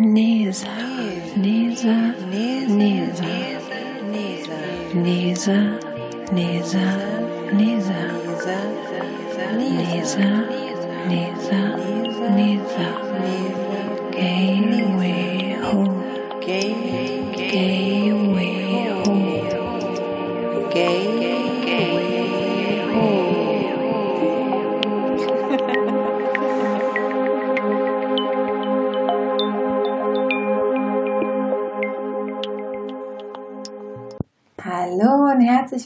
Nisa, Nisa, Nisa, Nisa, Nisa, Nisa, Nisa, Nisa, Nisa, Nisa, Nisa, Home, Gateway.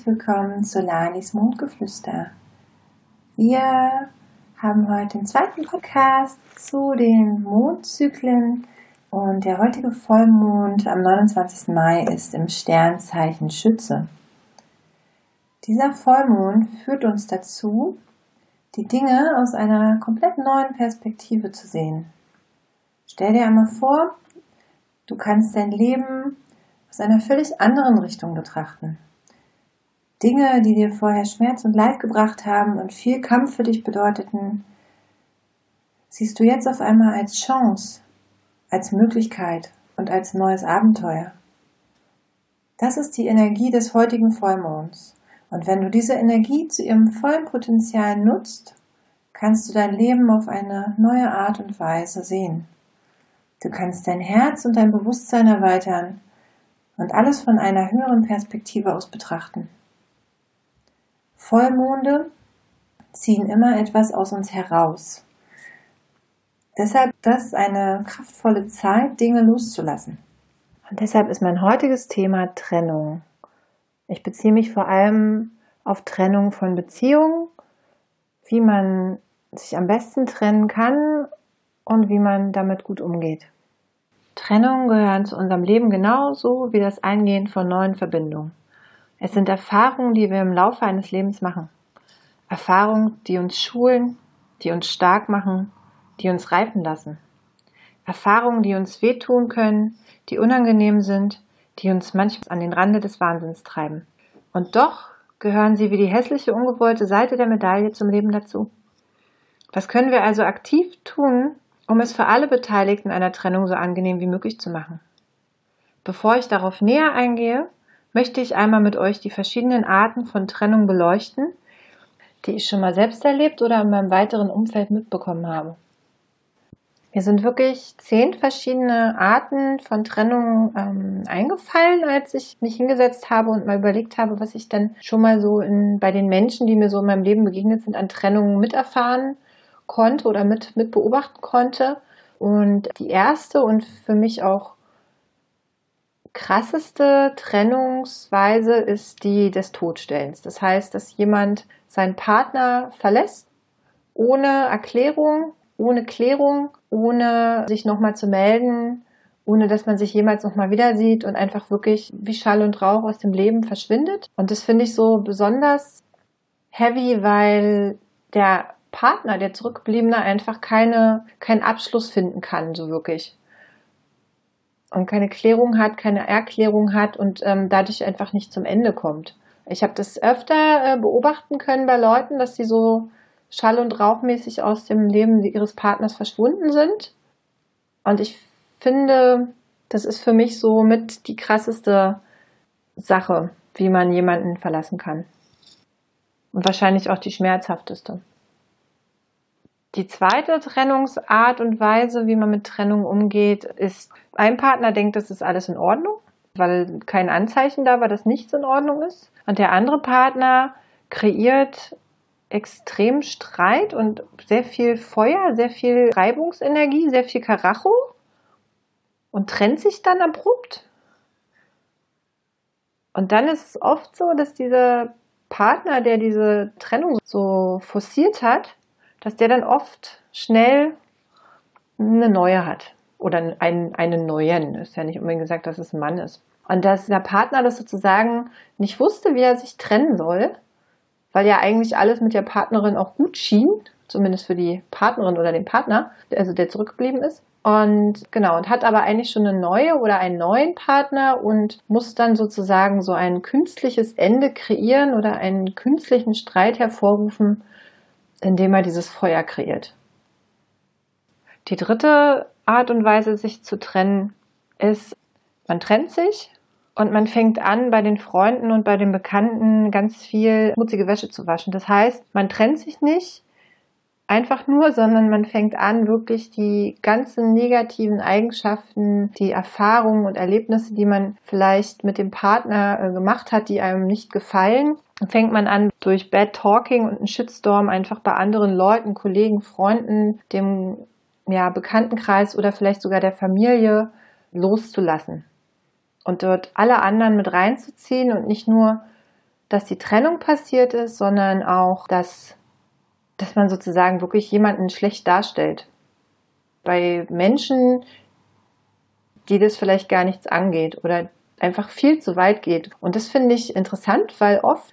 Willkommen zu Lanis Mondgeflüster. Wir haben heute den zweiten Podcast zu den Mondzyklen und der heutige Vollmond am 29. Mai ist im Sternzeichen Schütze. Dieser Vollmond führt uns dazu, die Dinge aus einer komplett neuen Perspektive zu sehen. Stell dir einmal vor, du kannst dein Leben aus einer völlig anderen Richtung betrachten. Dinge, die dir vorher Schmerz und Leid gebracht haben und viel Kampf für dich bedeuteten, siehst du jetzt auf einmal als Chance, als Möglichkeit und als neues Abenteuer. Das ist die Energie des heutigen Vollmonds. Und wenn du diese Energie zu ihrem vollen Potenzial nutzt, kannst du dein Leben auf eine neue Art und Weise sehen. Du kannst dein Herz und dein Bewusstsein erweitern und alles von einer höheren Perspektive aus betrachten. Vollmonde ziehen immer etwas aus uns heraus. Deshalb das ist eine kraftvolle Zeit, Dinge loszulassen. Und deshalb ist mein heutiges Thema Trennung. Ich beziehe mich vor allem auf Trennung von Beziehungen, wie man sich am besten trennen kann und wie man damit gut umgeht. Trennungen gehören zu unserem Leben genauso wie das Eingehen von neuen Verbindungen. Es sind Erfahrungen, die wir im Laufe eines Lebens machen. Erfahrungen, die uns schulen, die uns stark machen, die uns reifen lassen. Erfahrungen, die uns wehtun können, die unangenehm sind, die uns manchmal an den Rande des Wahnsinns treiben. Und doch gehören sie wie die hässliche, ungewollte Seite der Medaille zum Leben dazu. Was können wir also aktiv tun, um es für alle Beteiligten einer Trennung so angenehm wie möglich zu machen. Bevor ich darauf näher eingehe, möchte ich einmal mit euch die verschiedenen Arten von Trennung beleuchten, die ich schon mal selbst erlebt oder in meinem weiteren Umfeld mitbekommen habe. Mir sind wirklich zehn verschiedene Arten von Trennung ähm, eingefallen, als ich mich hingesetzt habe und mal überlegt habe, was ich dann schon mal so in, bei den Menschen, die mir so in meinem Leben begegnet sind, an Trennungen miterfahren konnte oder mit, mit konnte. Und die erste und für mich auch krasseste Trennungsweise ist die des Todstellens. Das heißt, dass jemand seinen Partner verlässt, ohne Erklärung, ohne Klärung, ohne sich nochmal zu melden, ohne dass man sich jemals nochmal wieder sieht und einfach wirklich wie Schall und Rauch aus dem Leben verschwindet. Und das finde ich so besonders heavy, weil der Partner, der Zurückgebliebene, einfach keine, keinen Abschluss finden kann, so wirklich. Und keine Klärung hat, keine Erklärung hat und ähm, dadurch einfach nicht zum Ende kommt. Ich habe das öfter äh, beobachten können bei Leuten, dass sie so schall- und rauchmäßig aus dem Leben ihres Partners verschwunden sind. Und ich finde, das ist für mich so mit die krasseste Sache, wie man jemanden verlassen kann. Und wahrscheinlich auch die schmerzhafteste. Die zweite Trennungsart und Weise, wie man mit Trennung umgeht, ist, ein Partner denkt, das ist alles in Ordnung, weil kein Anzeichen da war, dass nichts in Ordnung ist. Und der andere Partner kreiert extrem Streit und sehr viel Feuer, sehr viel Reibungsenergie, sehr viel Karacho und trennt sich dann abrupt. Und dann ist es oft so, dass dieser Partner, der diese Trennung so forciert hat, dass der dann oft schnell eine neue hat. Oder einen, einen neuen. Ist ja nicht unbedingt gesagt, dass es ein Mann ist. Und dass der Partner das sozusagen nicht wusste, wie er sich trennen soll, weil ja eigentlich alles mit der Partnerin auch gut schien, zumindest für die Partnerin oder den Partner, also der zurückgeblieben ist. Und genau, und hat aber eigentlich schon eine neue oder einen neuen Partner und muss dann sozusagen so ein künstliches Ende kreieren oder einen künstlichen Streit hervorrufen, indem er dieses Feuer kreiert. Die dritte Art und Weise, sich zu trennen, ist, man trennt sich und man fängt an, bei den Freunden und bei den Bekannten ganz viel schmutzige Wäsche zu waschen. Das heißt, man trennt sich nicht einfach nur, sondern man fängt an, wirklich die ganzen negativen Eigenschaften, die Erfahrungen und Erlebnisse, die man vielleicht mit dem Partner äh, gemacht hat, die einem nicht gefallen, fängt man an, durch Bad Talking und einen Shitstorm einfach bei anderen Leuten, Kollegen, Freunden, dem ja, Bekanntenkreis oder vielleicht sogar der Familie loszulassen. Und dort alle anderen mit reinzuziehen und nicht nur, dass die Trennung passiert ist, sondern auch, dass, dass man sozusagen wirklich jemanden schlecht darstellt. Bei Menschen, die das vielleicht gar nichts angeht oder einfach viel zu weit geht. Und das finde ich interessant, weil oft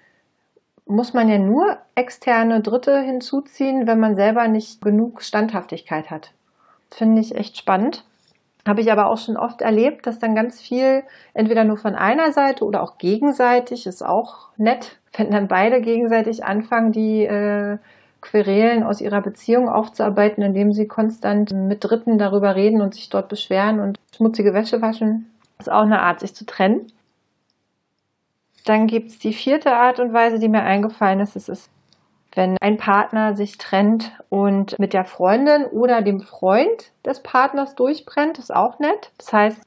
muss man ja nur externe Dritte hinzuziehen, wenn man selber nicht genug Standhaftigkeit hat. Finde ich echt spannend. Habe ich aber auch schon oft erlebt, dass dann ganz viel entweder nur von einer Seite oder auch gegenseitig ist auch nett, wenn dann beide gegenseitig anfangen, die äh, Querelen aus ihrer Beziehung aufzuarbeiten, indem sie konstant mit Dritten darüber reden und sich dort beschweren und schmutzige Wäsche waschen. Ist auch eine Art, sich zu trennen. Dann gibt es die vierte Art und Weise, die mir eingefallen ist. Es ist, wenn ein Partner sich trennt und mit der Freundin oder dem Freund des Partners durchbrennt, ist auch nett. Das heißt,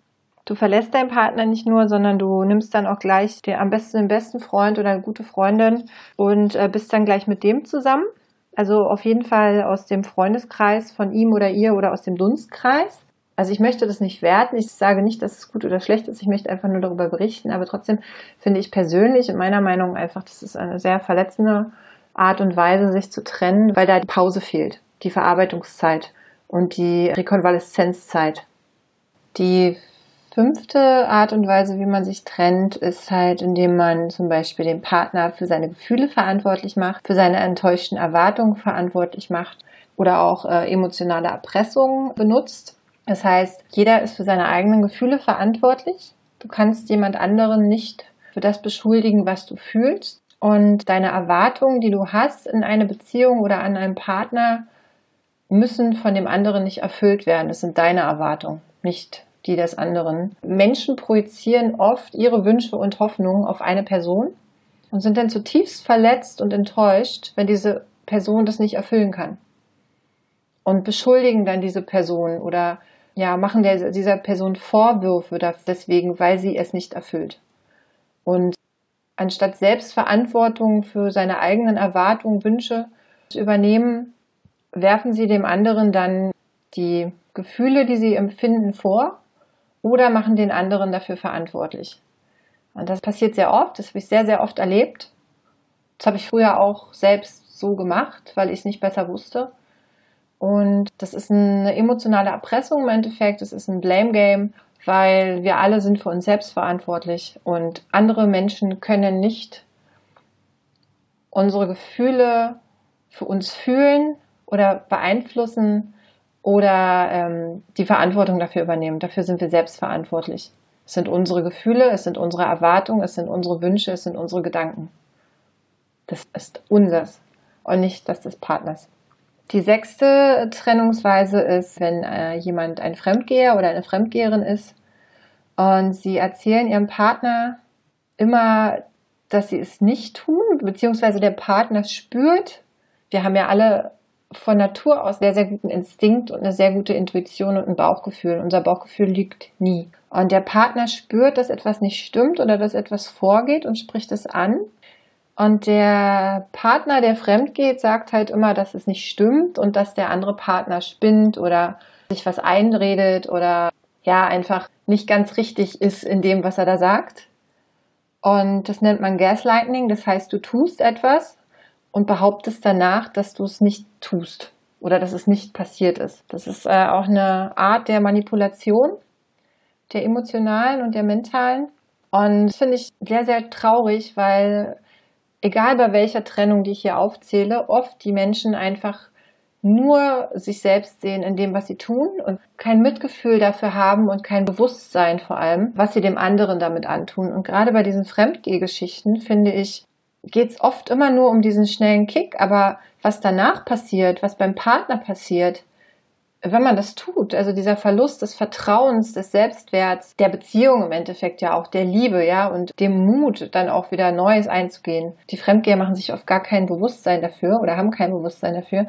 du verlässt deinen Partner nicht nur, sondern du nimmst dann auch gleich den am besten den besten Freund oder eine gute Freundin und äh, bist dann gleich mit dem zusammen. Also auf jeden Fall aus dem Freundeskreis von ihm oder ihr oder aus dem Dunstkreis. Also ich möchte das nicht werten. Ich sage nicht, dass es gut oder schlecht ist. Ich möchte einfach nur darüber berichten. Aber trotzdem finde ich persönlich und meiner Meinung einfach, das ist eine sehr verletzende Art und Weise, sich zu trennen, weil da die Pause fehlt, die Verarbeitungszeit und die Rekonvaleszenzzeit. Die fünfte Art und Weise, wie man sich trennt, ist halt, indem man zum Beispiel den Partner für seine Gefühle verantwortlich macht, für seine enttäuschten Erwartungen verantwortlich macht oder auch äh, emotionale Erpressung benutzt. Das heißt, jeder ist für seine eigenen Gefühle verantwortlich. Du kannst jemand anderen nicht für das beschuldigen, was du fühlst. Und deine Erwartungen, die du hast in eine Beziehung oder an einen Partner, müssen von dem anderen nicht erfüllt werden. Das sind deine Erwartungen, nicht die des anderen. Menschen projizieren oft ihre Wünsche und Hoffnungen auf eine Person und sind dann zutiefst verletzt und enttäuscht, wenn diese Person das nicht erfüllen kann. Und beschuldigen dann diese Person oder ja, machen der, dieser Person Vorwürfe deswegen, weil sie es nicht erfüllt. Und anstatt Selbstverantwortung für seine eigenen Erwartungen, Wünsche zu übernehmen, werfen sie dem anderen dann die Gefühle, die sie empfinden, vor oder machen den anderen dafür verantwortlich. Und das passiert sehr oft, das habe ich sehr, sehr oft erlebt. Das habe ich früher auch selbst so gemacht, weil ich es nicht besser wusste. Und das ist eine emotionale Erpressung im Endeffekt, das ist ein Blame Game, weil wir alle sind für uns selbst verantwortlich und andere Menschen können nicht unsere Gefühle für uns fühlen oder beeinflussen oder ähm, die Verantwortung dafür übernehmen. Dafür sind wir selbst verantwortlich. Es sind unsere Gefühle, es sind unsere Erwartungen, es sind unsere Wünsche, es sind unsere Gedanken. Das ist unseres und nicht das des Partners. Die sechste Trennungsweise ist, wenn äh, jemand ein Fremdgeher oder eine Fremdgeherin ist und sie erzählen ihrem Partner immer, dass sie es nicht tun, beziehungsweise der Partner spürt, wir haben ja alle von Natur aus sehr, sehr guten Instinkt und eine sehr gute Intuition und ein Bauchgefühl. Unser Bauchgefühl liegt nie. Und der Partner spürt, dass etwas nicht stimmt oder dass etwas vorgeht und spricht es an. Und der Partner, der fremd geht, sagt halt immer, dass es nicht stimmt und dass der andere Partner spinnt oder sich was einredet oder ja, einfach nicht ganz richtig ist in dem, was er da sagt. Und das nennt man Gaslighting. Das heißt, du tust etwas und behauptest danach, dass du es nicht tust oder dass es nicht passiert ist. Das ist äh, auch eine Art der Manipulation, der emotionalen und der mentalen. Und das finde ich sehr, sehr traurig, weil egal bei welcher Trennung, die ich hier aufzähle, oft die Menschen einfach nur sich selbst sehen in dem, was sie tun und kein Mitgefühl dafür haben und kein Bewusstsein vor allem, was sie dem anderen damit antun. Und gerade bei diesen Fremdgehgeschichten finde ich, geht es oft immer nur um diesen schnellen Kick, aber was danach passiert, was beim Partner passiert, wenn man das tut, also dieser Verlust des Vertrauens, des Selbstwerts, der Beziehung im Endeffekt ja auch, der Liebe, ja, und dem Mut, dann auch wieder Neues einzugehen. Die Fremdgeher machen sich oft gar kein Bewusstsein dafür oder haben kein Bewusstsein dafür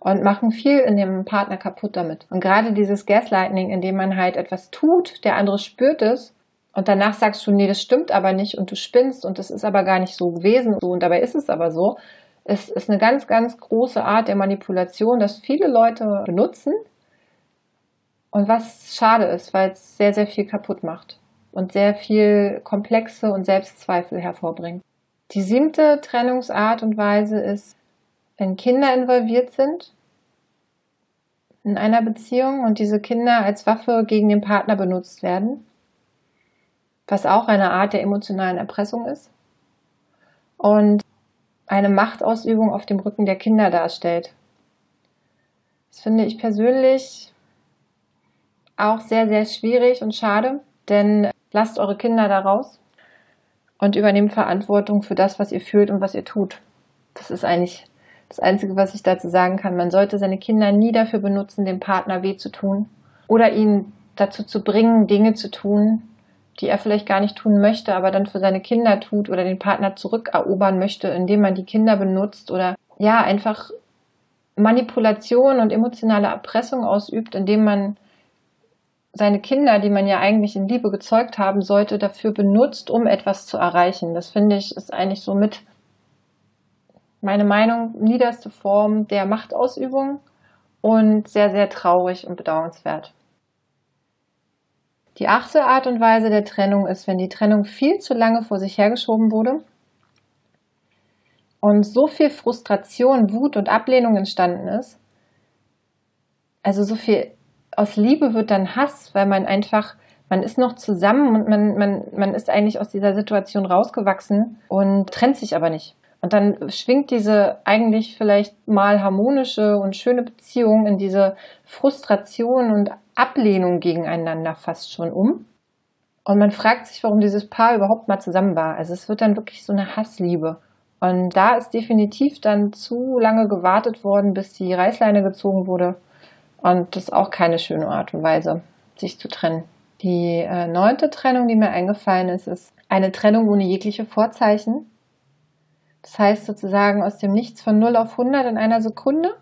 und machen viel in dem Partner kaputt damit. Und gerade dieses Gaslighting, in dem man halt etwas tut, der andere spürt es und danach sagst du, nee, das stimmt aber nicht und du spinnst und das ist aber gar nicht so gewesen so und dabei ist es aber so, es ist eine ganz, ganz große Art der Manipulation, dass viele Leute benutzen, und was schade ist, weil es sehr, sehr viel kaputt macht und sehr viel Komplexe und Selbstzweifel hervorbringt. Die siebte Trennungsart und Weise ist, wenn Kinder involviert sind in einer Beziehung und diese Kinder als Waffe gegen den Partner benutzt werden, was auch eine Art der emotionalen Erpressung ist und eine Machtausübung auf dem Rücken der Kinder darstellt. Das finde ich persönlich auch sehr, sehr schwierig und schade, denn lasst eure Kinder da raus und übernehmt Verantwortung für das, was ihr fühlt und was ihr tut. Das ist eigentlich das Einzige, was ich dazu sagen kann. Man sollte seine Kinder nie dafür benutzen, dem Partner weh zu tun oder ihn dazu zu bringen, Dinge zu tun, die er vielleicht gar nicht tun möchte, aber dann für seine Kinder tut oder den Partner zurückerobern möchte, indem man die Kinder benutzt oder ja, einfach Manipulation und emotionale Erpressung ausübt, indem man seine Kinder, die man ja eigentlich in Liebe gezeugt haben sollte, dafür benutzt, um etwas zu erreichen. Das finde ich ist eigentlich so mit meine Meinung niederste Form der Machtausübung und sehr, sehr traurig und bedauernswert. Die achte Art und Weise der Trennung ist, wenn die Trennung viel zu lange vor sich hergeschoben wurde und so viel Frustration, Wut und Ablehnung entstanden ist, also so viel aus Liebe wird dann Hass, weil man einfach, man ist noch zusammen und man, man, man ist eigentlich aus dieser Situation rausgewachsen und trennt sich aber nicht. Und dann schwingt diese eigentlich vielleicht mal harmonische und schöne Beziehung in diese Frustration und Ablehnung gegeneinander fast schon um. Und man fragt sich, warum dieses Paar überhaupt mal zusammen war. Also es wird dann wirklich so eine Hassliebe. Und da ist definitiv dann zu lange gewartet worden, bis die Reißleine gezogen wurde. Und das ist auch keine schöne Art und Weise, sich zu trennen. Die äh, neunte Trennung, die mir eingefallen ist, ist eine Trennung ohne jegliche Vorzeichen. Das heißt sozusagen aus dem Nichts von 0 auf 100 in einer Sekunde,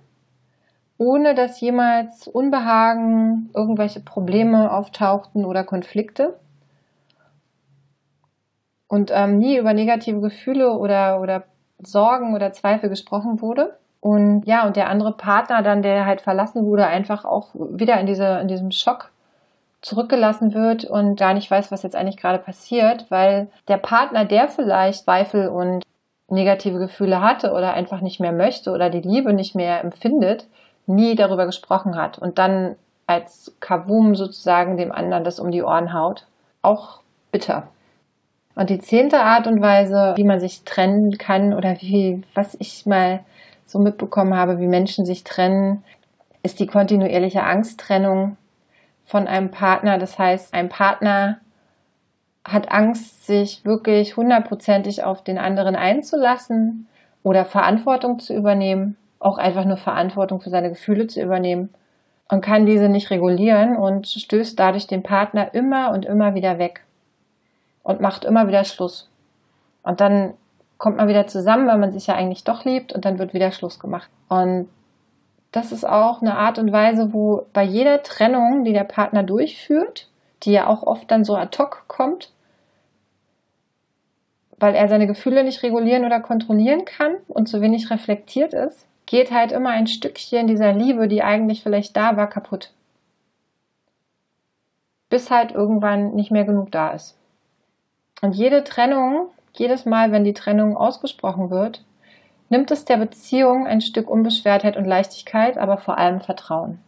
ohne dass jemals Unbehagen, irgendwelche Probleme auftauchten oder Konflikte. Und ähm, nie über negative Gefühle oder, oder Sorgen oder Zweifel gesprochen wurde. Und ja, und der andere Partner dann, der halt verlassen wurde, einfach auch wieder in, diese, in diesem Schock zurückgelassen wird und gar nicht weiß, was jetzt eigentlich gerade passiert, weil der Partner, der vielleicht Zweifel und negative Gefühle hatte oder einfach nicht mehr möchte oder die Liebe nicht mehr empfindet, nie darüber gesprochen hat und dann als Kavum sozusagen dem anderen das um die Ohren haut. Auch bitter. Und die zehnte Art und Weise, wie man sich trennen kann oder wie, was ich mal so mitbekommen habe, wie Menschen sich trennen, ist die kontinuierliche Angsttrennung von einem Partner. Das heißt, ein Partner hat Angst, sich wirklich hundertprozentig auf den anderen einzulassen oder Verantwortung zu übernehmen, auch einfach nur Verantwortung für seine Gefühle zu übernehmen und kann diese nicht regulieren und stößt dadurch den Partner immer und immer wieder weg und macht immer wieder Schluss. Und dann kommt man wieder zusammen, weil man sich ja eigentlich doch liebt und dann wird wieder Schluss gemacht. Und das ist auch eine Art und Weise, wo bei jeder Trennung, die der Partner durchführt, die ja auch oft dann so ad hoc kommt, weil er seine Gefühle nicht regulieren oder kontrollieren kann und zu wenig reflektiert ist, geht halt immer ein Stückchen dieser Liebe, die eigentlich vielleicht da war, kaputt. Bis halt irgendwann nicht mehr genug da ist. Und jede Trennung jedes Mal, wenn die Trennung ausgesprochen wird, nimmt es der Beziehung ein Stück Unbeschwertheit und Leichtigkeit, aber vor allem Vertrauen.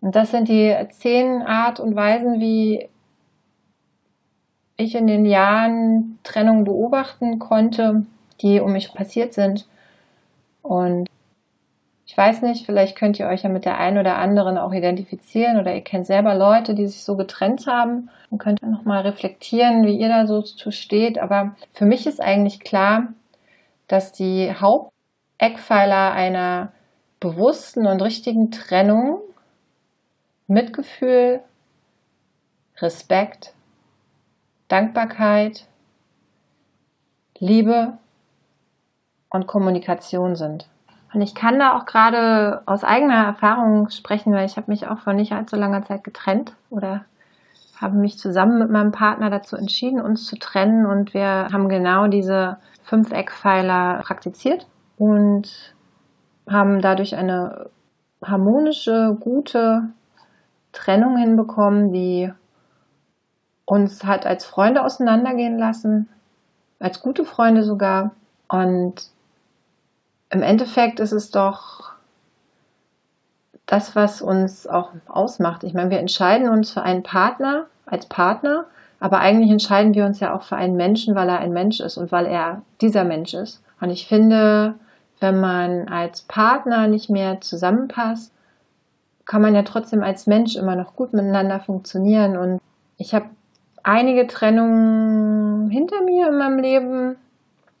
Und das sind die zehn Art und Weisen, wie ich in den Jahren Trennung beobachten konnte, die um mich passiert sind. Und ich weiß nicht, vielleicht könnt ihr euch ja mit der einen oder anderen auch identifizieren oder ihr kennt selber Leute, die sich so getrennt haben und könnt nochmal reflektieren, wie ihr da so zu steht. Aber für mich ist eigentlich klar, dass die Haupteckpfeiler einer bewussten und richtigen Trennung Mitgefühl, Respekt, Dankbarkeit, Liebe und Kommunikation sind. Und ich kann da auch gerade aus eigener Erfahrung sprechen, weil ich habe mich auch vor nicht allzu langer Zeit getrennt oder habe mich zusammen mit meinem Partner dazu entschieden, uns zu trennen und wir haben genau diese fünf Eckpfeiler praktiziert und haben dadurch eine harmonische, gute Trennung hinbekommen, die uns hat als Freunde auseinandergehen lassen, als gute Freunde sogar. Und im Endeffekt ist es doch das, was uns auch ausmacht. Ich meine, wir entscheiden uns für einen Partner als Partner, aber eigentlich entscheiden wir uns ja auch für einen Menschen, weil er ein Mensch ist und weil er dieser Mensch ist. Und ich finde, wenn man als Partner nicht mehr zusammenpasst, kann man ja trotzdem als Mensch immer noch gut miteinander funktionieren. Und ich habe einige Trennungen hinter mir in meinem Leben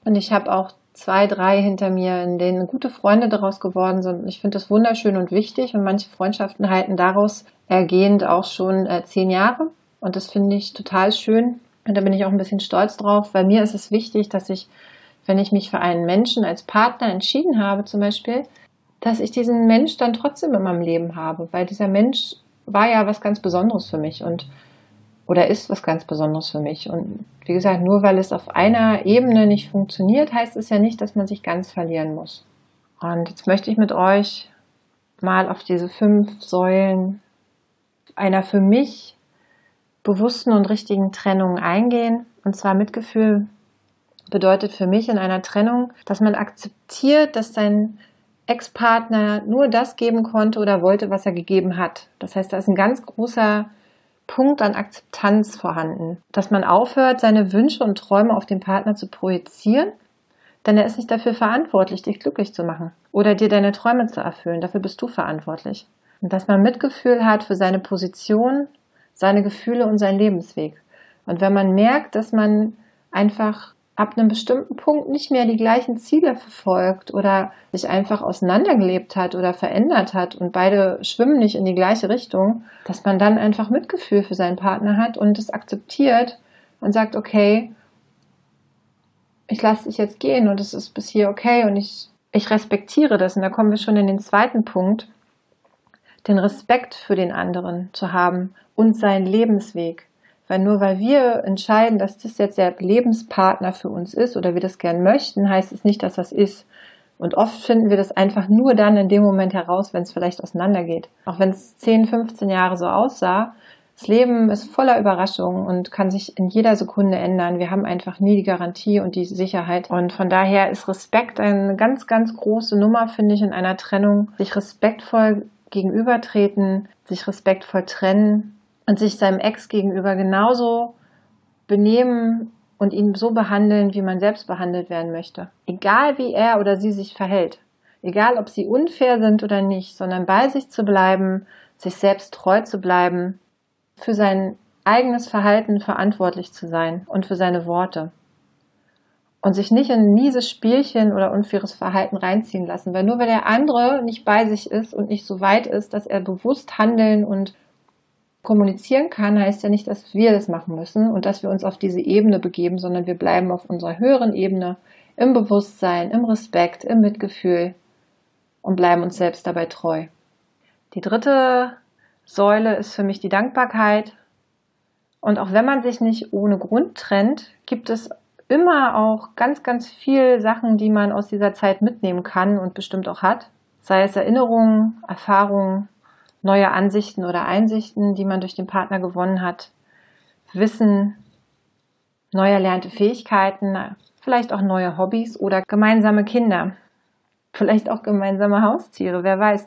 und ich habe auch zwei, drei hinter mir, in denen gute Freunde daraus geworden sind. Ich finde das wunderschön und wichtig. Und manche Freundschaften halten daraus ergehend auch schon äh, zehn Jahre. Und das finde ich total schön. Und da bin ich auch ein bisschen stolz drauf, weil mir ist es wichtig, dass ich, wenn ich mich für einen Menschen als Partner entschieden habe zum Beispiel, dass ich diesen Mensch dann trotzdem in meinem Leben habe, weil dieser Mensch war ja was ganz Besonderes für mich. Und oder ist was ganz Besonderes für mich. Und wie gesagt, nur weil es auf einer Ebene nicht funktioniert, heißt es ja nicht, dass man sich ganz verlieren muss. Und jetzt möchte ich mit euch mal auf diese fünf Säulen einer für mich bewussten und richtigen Trennung eingehen. Und zwar Mitgefühl bedeutet für mich in einer Trennung, dass man akzeptiert, dass sein Ex-Partner nur das geben konnte oder wollte, was er gegeben hat. Das heißt, da ist ein ganz großer Punkt an Akzeptanz vorhanden, dass man aufhört, seine Wünsche und Träume auf den Partner zu projizieren, denn er ist nicht dafür verantwortlich, dich glücklich zu machen oder dir deine Träume zu erfüllen. Dafür bist du verantwortlich. Und dass man Mitgefühl hat für seine Position, seine Gefühle und seinen Lebensweg. Und wenn man merkt, dass man einfach ab einem bestimmten Punkt nicht mehr die gleichen Ziele verfolgt oder sich einfach auseinandergelebt hat oder verändert hat und beide schwimmen nicht in die gleiche Richtung, dass man dann einfach Mitgefühl für seinen Partner hat und es akzeptiert und sagt, okay, ich lasse dich jetzt gehen und es ist bis hier okay und ich, ich respektiere das. Und da kommen wir schon in den zweiten Punkt, den Respekt für den anderen zu haben und seinen Lebensweg. Weil nur weil wir entscheiden, dass das jetzt der Lebenspartner für uns ist oder wir das gern möchten, heißt es nicht, dass das ist. Und oft finden wir das einfach nur dann in dem Moment heraus, wenn es vielleicht auseinandergeht. Auch wenn es 10, 15 Jahre so aussah. Das Leben ist voller Überraschungen und kann sich in jeder Sekunde ändern. Wir haben einfach nie die Garantie und die Sicherheit. Und von daher ist Respekt eine ganz, ganz große Nummer, finde ich, in einer Trennung. Sich respektvoll gegenübertreten, sich respektvoll trennen und sich seinem Ex gegenüber genauso benehmen und ihn so behandeln, wie man selbst behandelt werden möchte. Egal wie er oder sie sich verhält. Egal ob sie unfair sind oder nicht, sondern bei sich zu bleiben, sich selbst treu zu bleiben, für sein eigenes Verhalten verantwortlich zu sein und für seine Worte. Und sich nicht in mieses Spielchen oder unfaires Verhalten reinziehen lassen, weil nur weil der andere nicht bei sich ist und nicht so weit ist, dass er bewusst handeln und kommunizieren kann, heißt ja nicht, dass wir das machen müssen und dass wir uns auf diese Ebene begeben, sondern wir bleiben auf unserer höheren Ebene im Bewusstsein, im Respekt, im Mitgefühl und bleiben uns selbst dabei treu. Die dritte Säule ist für mich die Dankbarkeit. Und auch wenn man sich nicht ohne Grund trennt, gibt es immer auch ganz, ganz viel Sachen, die man aus dieser Zeit mitnehmen kann und bestimmt auch hat. Sei es Erinnerungen, Erfahrungen, neue Ansichten oder Einsichten, die man durch den Partner gewonnen hat, Wissen, neu erlernte Fähigkeiten, vielleicht auch neue Hobbys oder gemeinsame Kinder, vielleicht auch gemeinsame Haustiere, wer weiß.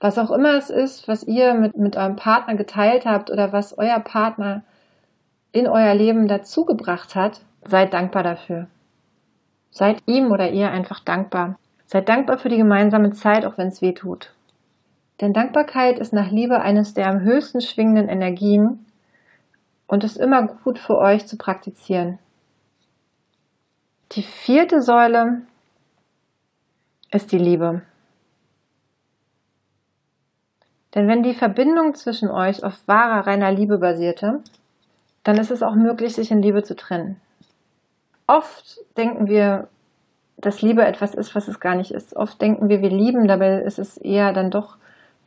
Was auch immer es ist, was ihr mit, mit eurem Partner geteilt habt oder was euer Partner in euer Leben dazugebracht hat, seid dankbar dafür. Seid ihm oder ihr einfach dankbar. Seid dankbar für die gemeinsame Zeit, auch wenn es weh tut. Denn Dankbarkeit ist nach Liebe eines der am höchsten schwingenden Energien und ist immer gut für euch zu praktizieren. Die vierte Säule ist die Liebe. Denn wenn die Verbindung zwischen euch auf wahrer, reiner Liebe basierte, dann ist es auch möglich, sich in Liebe zu trennen. Oft denken wir, dass Liebe etwas ist, was es gar nicht ist. Oft denken wir, wir lieben, dabei ist es eher dann doch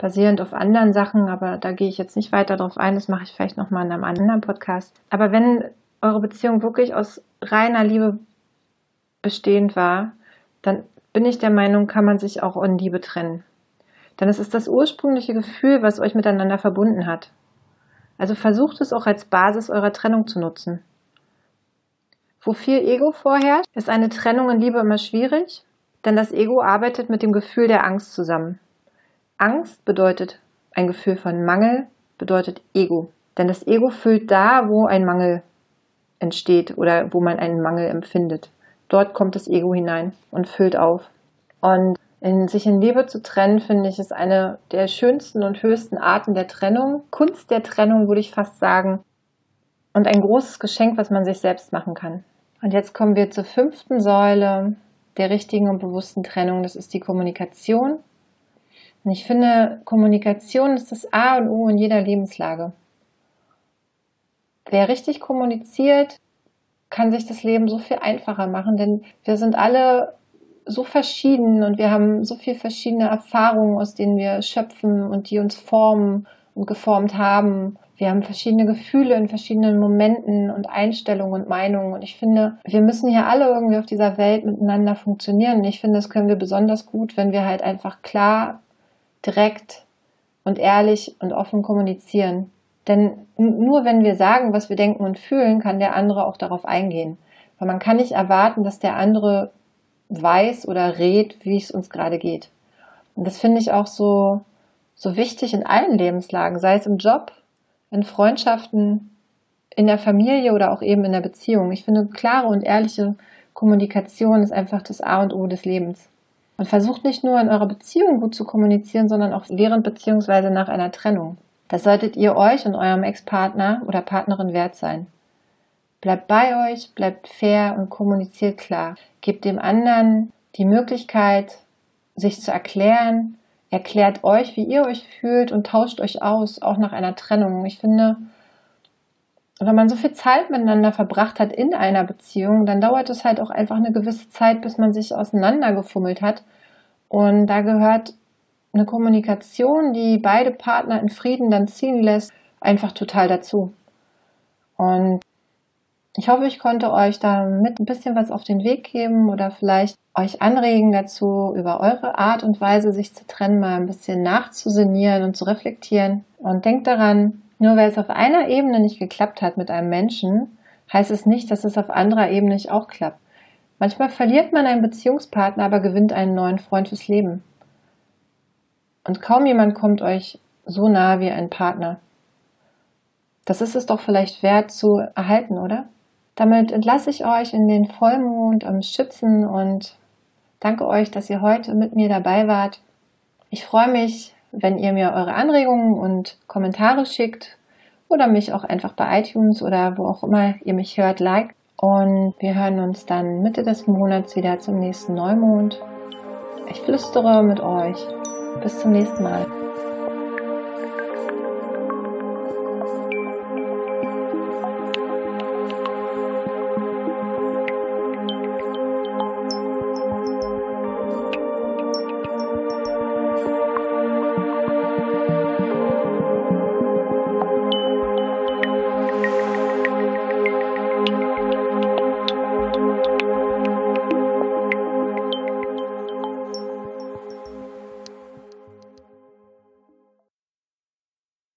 basierend auf anderen Sachen, aber da gehe ich jetzt nicht weiter drauf ein, das mache ich vielleicht nochmal in einem anderen Podcast. Aber wenn eure Beziehung wirklich aus reiner Liebe bestehend war, dann bin ich der Meinung, kann man sich auch in Liebe trennen. Denn es ist das ursprüngliche Gefühl, was euch miteinander verbunden hat. Also versucht es auch als Basis eurer Trennung zu nutzen. Wo viel Ego vorherrscht, ist eine Trennung in Liebe immer schwierig, denn das Ego arbeitet mit dem Gefühl der Angst zusammen. Angst bedeutet ein Gefühl von Mangel, bedeutet Ego. Denn das Ego füllt da, wo ein Mangel entsteht oder wo man einen Mangel empfindet. Dort kommt das Ego hinein und füllt auf. Und in, sich in Liebe zu trennen, finde ich, ist eine der schönsten und höchsten Arten der Trennung. Kunst der Trennung, würde ich fast sagen. Und ein großes Geschenk, was man sich selbst machen kann. Und jetzt kommen wir zur fünften Säule der richtigen und bewussten Trennung. Das ist die Kommunikation. Und ich finde, Kommunikation ist das A und O in jeder Lebenslage. Wer richtig kommuniziert, kann sich das Leben so viel einfacher machen, denn wir sind alle so verschieden und wir haben so viele verschiedene Erfahrungen, aus denen wir schöpfen und die uns formen und geformt haben. Wir haben verschiedene Gefühle in verschiedenen Momenten und Einstellungen und Meinungen. Und ich finde, wir müssen hier alle irgendwie auf dieser Welt miteinander funktionieren. Und ich finde, das können wir besonders gut, wenn wir halt einfach klar direkt und ehrlich und offen kommunizieren. Denn nur wenn wir sagen, was wir denken und fühlen, kann der andere auch darauf eingehen. Weil man kann nicht erwarten, dass der andere weiß oder rät, wie es uns gerade geht. Und das finde ich auch so, so wichtig in allen Lebenslagen, sei es im Job, in Freundschaften, in der Familie oder auch eben in der Beziehung. Ich finde, klare und ehrliche Kommunikation ist einfach das A und O des Lebens. Und versucht nicht nur in eurer Beziehung gut zu kommunizieren, sondern auch während bzw. nach einer Trennung. Das solltet ihr euch und eurem Ex-Partner oder Partnerin wert sein. Bleibt bei euch, bleibt fair und kommuniziert klar. Gebt dem anderen die Möglichkeit, sich zu erklären. Erklärt euch, wie ihr euch fühlt und tauscht euch aus, auch nach einer Trennung. Ich finde, wenn man so viel Zeit miteinander verbracht hat in einer Beziehung, dann dauert es halt auch einfach eine gewisse Zeit, bis man sich auseinandergefummelt hat und da gehört eine Kommunikation, die beide Partner in Frieden dann ziehen lässt, einfach total dazu. Und ich hoffe, ich konnte euch damit ein bisschen was auf den Weg geben oder vielleicht euch anregen dazu, über eure Art und Weise, sich zu trennen, mal ein bisschen nachzusinnieren und zu reflektieren. Und denkt daran, nur weil es auf einer Ebene nicht geklappt hat mit einem Menschen, heißt es nicht, dass es auf anderer Ebene nicht auch klappt. Manchmal verliert man einen Beziehungspartner, aber gewinnt einen neuen Freund fürs Leben. Und kaum jemand kommt euch so nah wie ein Partner. Das ist es doch vielleicht wert zu erhalten, oder? Damit entlasse ich euch in den Vollmond am Schützen und danke euch, dass ihr heute mit mir dabei wart. Ich freue mich, wenn ihr mir eure Anregungen und Kommentare schickt oder mich auch einfach bei iTunes oder wo auch immer ihr mich hört, liked. Und wir hören uns dann Mitte des Monats wieder zum nächsten Neumond. Ich flüstere mit euch. Bis zum nächsten Mal.